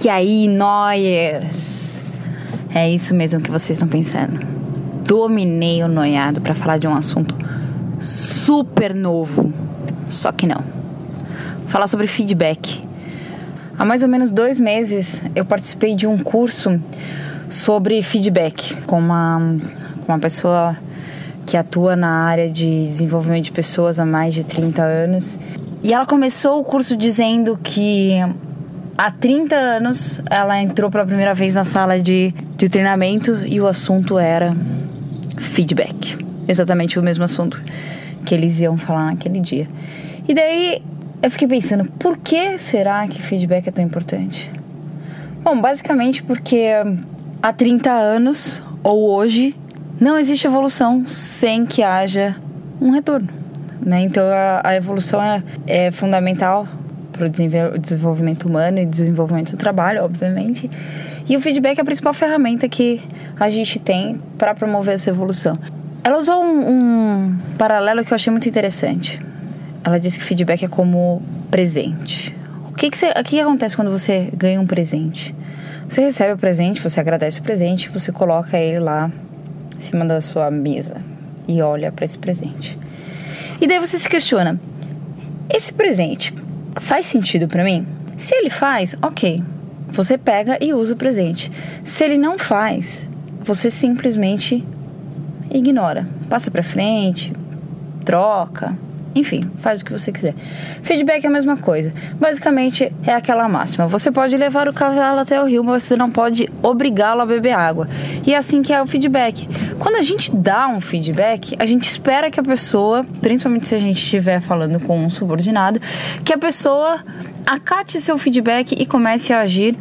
E aí, noias? É isso mesmo que vocês estão pensando. Dominei o noiado para falar de um assunto super novo. Só que não. Falar sobre feedback. Há mais ou menos dois meses eu participei de um curso sobre feedback com uma, com uma pessoa que atua na área de desenvolvimento de pessoas há mais de 30 anos. E ela começou o curso dizendo que há 30 anos ela entrou pela primeira vez na sala de, de treinamento e o assunto era feedback. Exatamente o mesmo assunto que eles iam falar naquele dia. E daí eu fiquei pensando, por que será que feedback é tão importante? Bom, basicamente porque há 30 anos ou hoje não existe evolução sem que haja um retorno. Né? Então a, a evolução é, é fundamental para o desenvolvimento humano e desenvolvimento do trabalho, obviamente. E o feedback é a principal ferramenta que a gente tem para promover essa evolução. Ela usou um, um paralelo que eu achei muito interessante. Ela disse que feedback é como presente. O que, que, você, o que acontece quando você ganha um presente? Você recebe o presente, você agradece o presente, você coloca ele lá em cima da sua mesa e olha para esse presente. E daí você se questiona: esse presente faz sentido para mim? Se ele faz, ok. Você pega e usa o presente. Se ele não faz, você simplesmente ignora, passa para frente, troca, enfim, faz o que você quiser. Feedback é a mesma coisa. Basicamente é aquela máxima: você pode levar o cavalo até o rio, mas você não pode obrigá-lo a beber água. E é assim que é o feedback. Quando a gente dá um feedback, a gente espera que a pessoa, principalmente se a gente estiver falando com um subordinado, que a pessoa acate seu feedback e comece a agir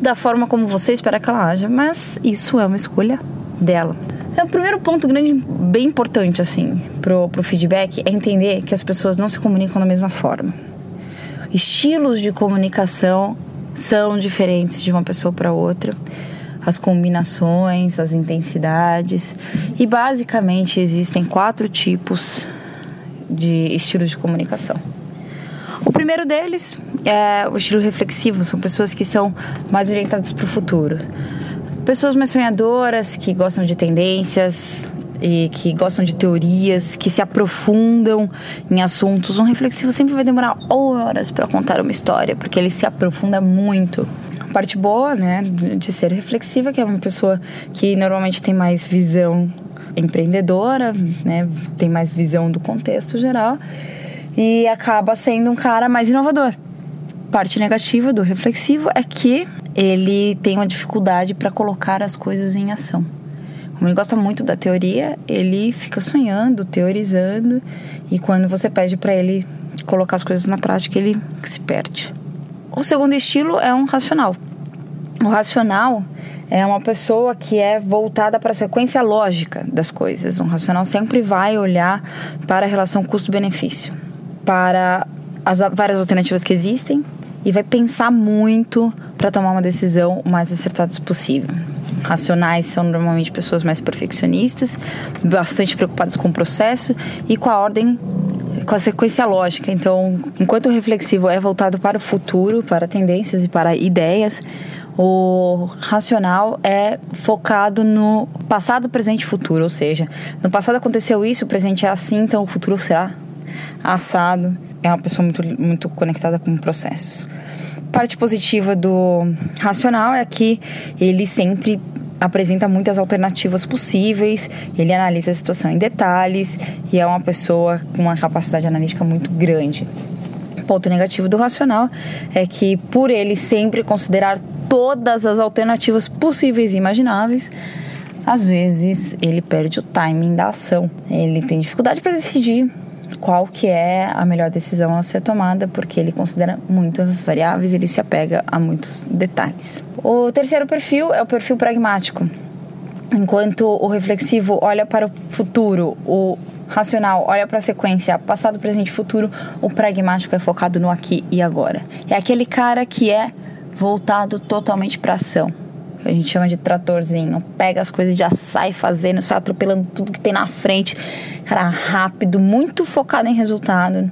da forma como você espera que ela haja. Mas isso é uma escolha dela. É o primeiro ponto grande, bem importante, assim, pro, pro feedback é entender que as pessoas não se comunicam da mesma forma. Estilos de comunicação são diferentes de uma pessoa para outra. As combinações, as intensidades. E basicamente existem quatro tipos de estilos de comunicação. O primeiro deles é o estilo reflexivo, são pessoas que são mais orientadas para o futuro pessoas mais sonhadoras que gostam de tendências e que gostam de teorias, que se aprofundam em assuntos. Um reflexivo sempre vai demorar horas para contar uma história, porque ele se aprofunda muito. A parte boa, né, de ser reflexiva, é que é uma pessoa que normalmente tem mais visão empreendedora, né, tem mais visão do contexto geral e acaba sendo um cara mais inovador. Parte negativa do reflexivo é que ele tem uma dificuldade para colocar as coisas em ação. Como ele gosta muito da teoria, ele fica sonhando, teorizando, e quando você pede para ele colocar as coisas na prática, ele se perde. O segundo estilo é um racional. O racional é uma pessoa que é voltada para a sequência lógica das coisas. Um racional sempre vai olhar para a relação custo-benefício, para as várias alternativas que existem e vai pensar muito para tomar uma decisão o mais acertada possível. Racionais são normalmente pessoas mais perfeccionistas, bastante preocupadas com o processo e com a ordem, com a sequência lógica. Então, enquanto o reflexivo é voltado para o futuro, para tendências e para ideias, o racional é focado no passado, presente e futuro, ou seja, no passado aconteceu isso, o presente é assim, então o futuro será assado. É uma pessoa muito, muito conectada com processos parte positiva do racional é que ele sempre apresenta muitas alternativas possíveis, ele analisa a situação em detalhes e é uma pessoa com uma capacidade analítica muito grande. Ponto negativo do racional é que, por ele sempre considerar todas as alternativas possíveis e imagináveis, às vezes ele perde o timing da ação. Ele tem dificuldade para decidir qual que é a melhor decisão a ser tomada, porque ele considera muitas variáveis, ele se apega a muitos detalhes. O terceiro perfil é o perfil pragmático. Enquanto o reflexivo olha para o futuro, o racional olha para a sequência passado, presente e futuro, o pragmático é focado no aqui e agora. É aquele cara que é voltado totalmente para ação a gente chama de tratorzinho. Pega as coisas já sai fazendo, sai atropelando tudo que tem na frente. Cara, rápido, muito focado em resultado.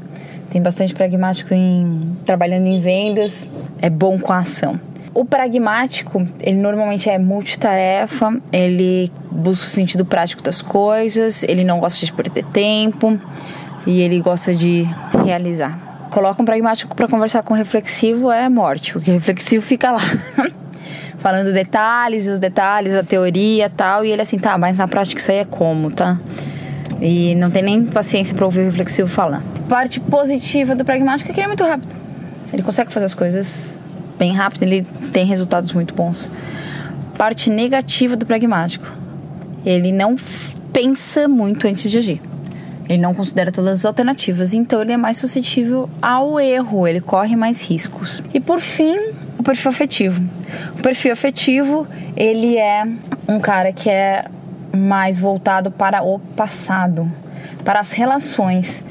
Tem bastante pragmático em trabalhando em vendas. É bom com a ação. O pragmático, ele normalmente é multitarefa, ele busca o sentido prático das coisas, ele não gosta de perder tempo e ele gosta de realizar. Coloca um pragmático para conversar com o reflexivo é morte, porque reflexivo fica lá. falando detalhes, os detalhes, a teoria tal, e ele assim, tá, mas na prática isso aí é como, tá? E não tem nem paciência para ouvir o reflexivo falar. Parte positiva do pragmático é que ele é muito rápido. Ele consegue fazer as coisas bem rápido, ele tem resultados muito bons. Parte negativa do pragmático, ele não pensa muito antes de agir. Ele não considera todas as alternativas, então ele é mais suscetível ao erro, ele corre mais riscos. E por fim, o perfil afetivo. O perfil afetivo, ele é um cara que é mais voltado para o passado, para as relações.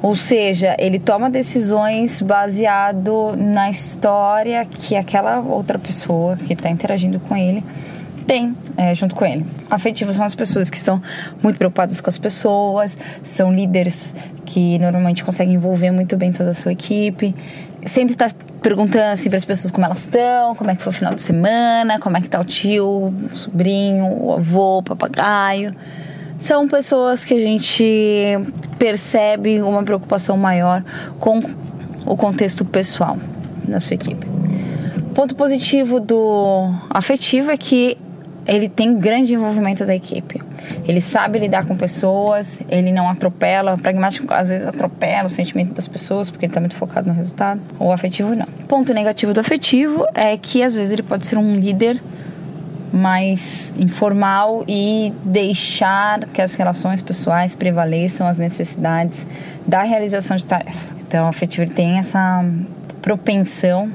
Ou seja, ele toma decisões baseado na história que aquela outra pessoa que está interagindo com ele tem é, junto com ele. Afetivos são as pessoas que estão muito preocupadas com as pessoas, são líderes que normalmente conseguem envolver muito bem toda a sua equipe. Sempre está perguntando assim para as pessoas como elas estão, como é que foi o final de semana, como é que tá o tio, o sobrinho, o avô, o papagaio. São pessoas que a gente percebe uma preocupação maior com o contexto pessoal da sua equipe. Ponto positivo do afetivo é que ele tem grande envolvimento da equipe. Ele sabe lidar com pessoas, ele não atropela. O pragmático às vezes atropela o sentimento das pessoas porque ele está muito focado no resultado. O afetivo não. Ponto negativo do afetivo é que às vezes ele pode ser um líder mais informal e deixar que as relações pessoais prevaleçam as necessidades da realização de tarefa. Então, o afetivo ele tem essa propensão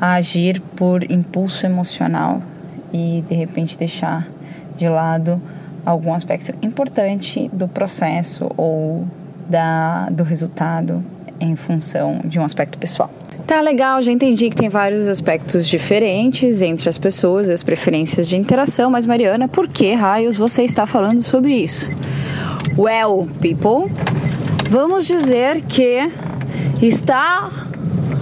a agir por impulso emocional e de repente deixar de lado algum aspecto importante do processo ou da, do resultado em função de um aspecto pessoal. Tá legal, já entendi que tem vários aspectos diferentes entre as pessoas, as preferências de interação, mas Mariana, por que raios você está falando sobre isso? Well, people, vamos dizer que está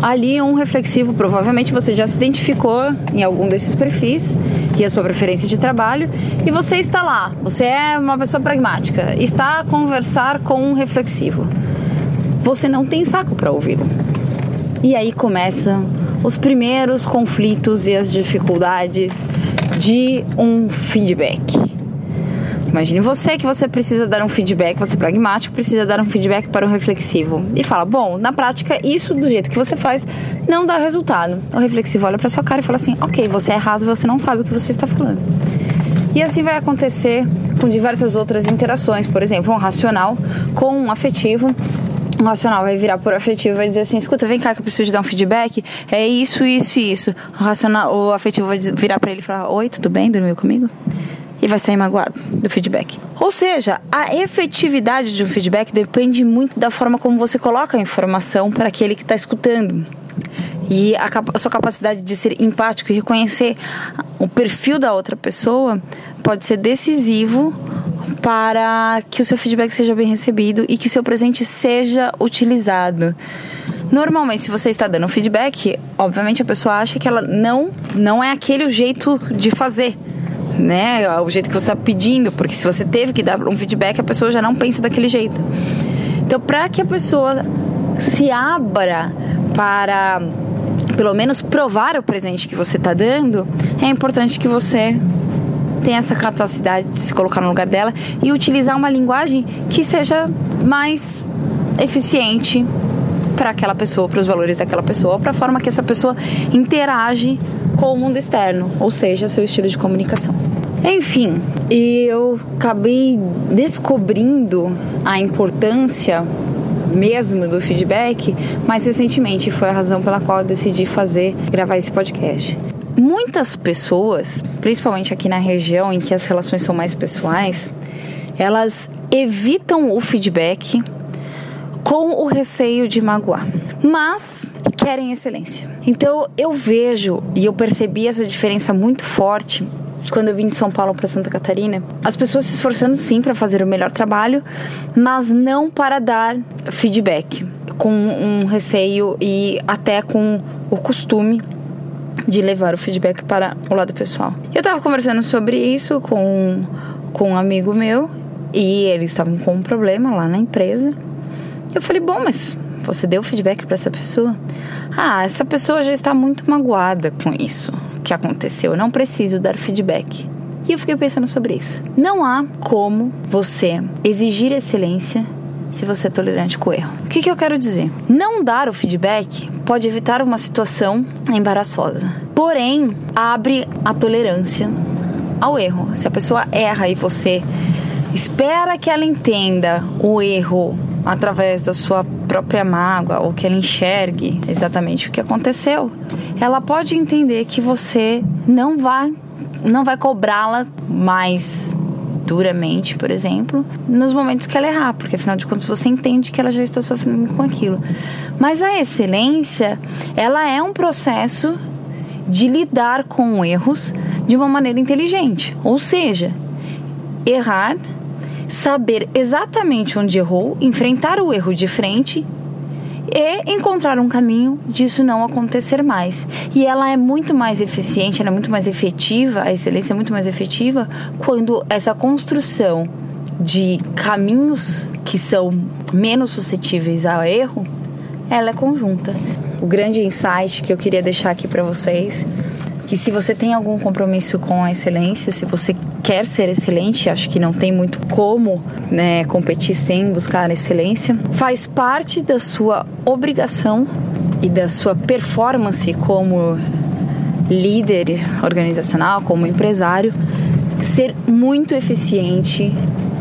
ali um reflexivo, provavelmente você já se identificou em algum desses perfis e a sua preferência de trabalho e você está lá, você é uma pessoa pragmática, está a conversar com um reflexivo. Você não tem saco para ouvi-lo. E aí começam os primeiros conflitos e as dificuldades de um feedback. Imagine você que você precisa dar um feedback, você é pragmático, precisa dar um feedback para um reflexivo. E fala: bom, na prática, isso do jeito que você faz não dá resultado. O reflexivo olha para sua cara e fala assim: ok, você é raso, você não sabe o que você está falando. E assim vai acontecer com diversas outras interações. Por exemplo, um racional com um afetivo o racional vai virar por afetivo vai dizer assim: escuta, vem cá que eu preciso te dar um feedback. É isso, isso e isso. O, racional, o afetivo vai virar para ele e falar: Oi, tudo bem? Dormiu comigo? E vai sair magoado do feedback. Ou seja, a efetividade de um feedback depende muito da forma como você coloca a informação para aquele que está escutando. E a, a, sua capacidade de ser empático e reconhecer o perfil da outra pessoa pode ser decisivo para que o seu feedback seja bem recebido e que seu presente seja utilizado. Normalmente, se você está dando feedback, obviamente a pessoa acha que ela não, não é aquele o jeito de fazer né? O jeito que você está pedindo, porque se você teve que dar um feedback, a pessoa já não pensa daquele jeito. Então, para que a pessoa se abra para pelo menos provar o presente que você está dando, é importante que você tenha essa capacidade de se colocar no lugar dela e utilizar uma linguagem que seja mais eficiente para aquela pessoa, para os valores daquela pessoa, para a forma que essa pessoa interage com o mundo externo, ou seja, seu estilo de comunicação. Enfim, eu acabei descobrindo a importância mesmo do feedback, mas recentemente foi a razão pela qual eu decidi fazer gravar esse podcast. Muitas pessoas, principalmente aqui na região em que as relações são mais pessoais, elas evitam o feedback com o receio de magoar, mas querem excelência. Então eu vejo e eu percebi essa diferença muito forte quando eu vim de São Paulo para Santa Catarina, as pessoas se esforçando sim para fazer o melhor trabalho, mas não para dar feedback, com um receio e até com o costume de levar o feedback para o lado pessoal. Eu estava conversando sobre isso com, com um amigo meu e eles estavam com um problema lá na empresa. Eu falei, bom, mas você deu feedback para essa pessoa? Ah, essa pessoa já está muito magoada com isso que aconteceu. Eu não preciso dar feedback. E eu fiquei pensando sobre isso. Não há como você exigir excelência se você é tolerante com o erro. O que, que eu quero dizer? Não dar o feedback pode evitar uma situação embaraçosa. Porém, abre a tolerância ao erro. Se a pessoa erra e você espera que ela entenda o erro através da sua própria mágoa ou que ela enxergue exatamente o que aconteceu, ela pode entender que você não vai não vai cobrá-la mais duramente, por exemplo, nos momentos que ela errar, porque afinal de contas você entende que ela já está sofrendo com aquilo. Mas a excelência, ela é um processo de lidar com erros de uma maneira inteligente, ou seja, errar, saber exatamente onde errou, enfrentar o erro de frente e encontrar um caminho disso não acontecer mais. E ela é muito mais eficiente, ela é muito mais efetiva, a excelência é muito mais efetiva quando essa construção de caminhos que são menos suscetíveis ao erro, ela é conjunta. O grande insight que eu queria deixar aqui para vocês que se você tem algum compromisso com a excelência, se você quer ser excelente, acho que não tem muito como né, competir sem buscar excelência, faz parte da sua obrigação e da sua performance como líder organizacional, como empresário, ser muito eficiente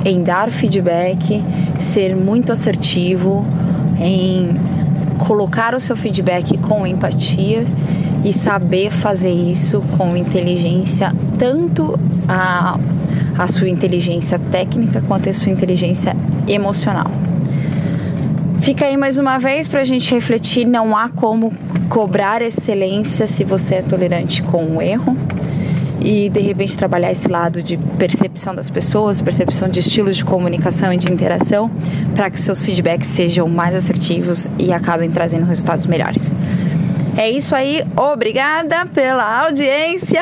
em dar feedback, ser muito assertivo, em colocar o seu feedback com empatia e saber fazer isso com inteligência, tanto a, a sua inteligência técnica quanto a sua inteligência emocional. Fica aí mais uma vez para a gente refletir: não há como cobrar excelência se você é tolerante com o erro e de repente trabalhar esse lado de percepção das pessoas, percepção de estilos de comunicação e de interação, para que seus feedbacks sejam mais assertivos e acabem trazendo resultados melhores. É isso aí, obrigada pela audiência.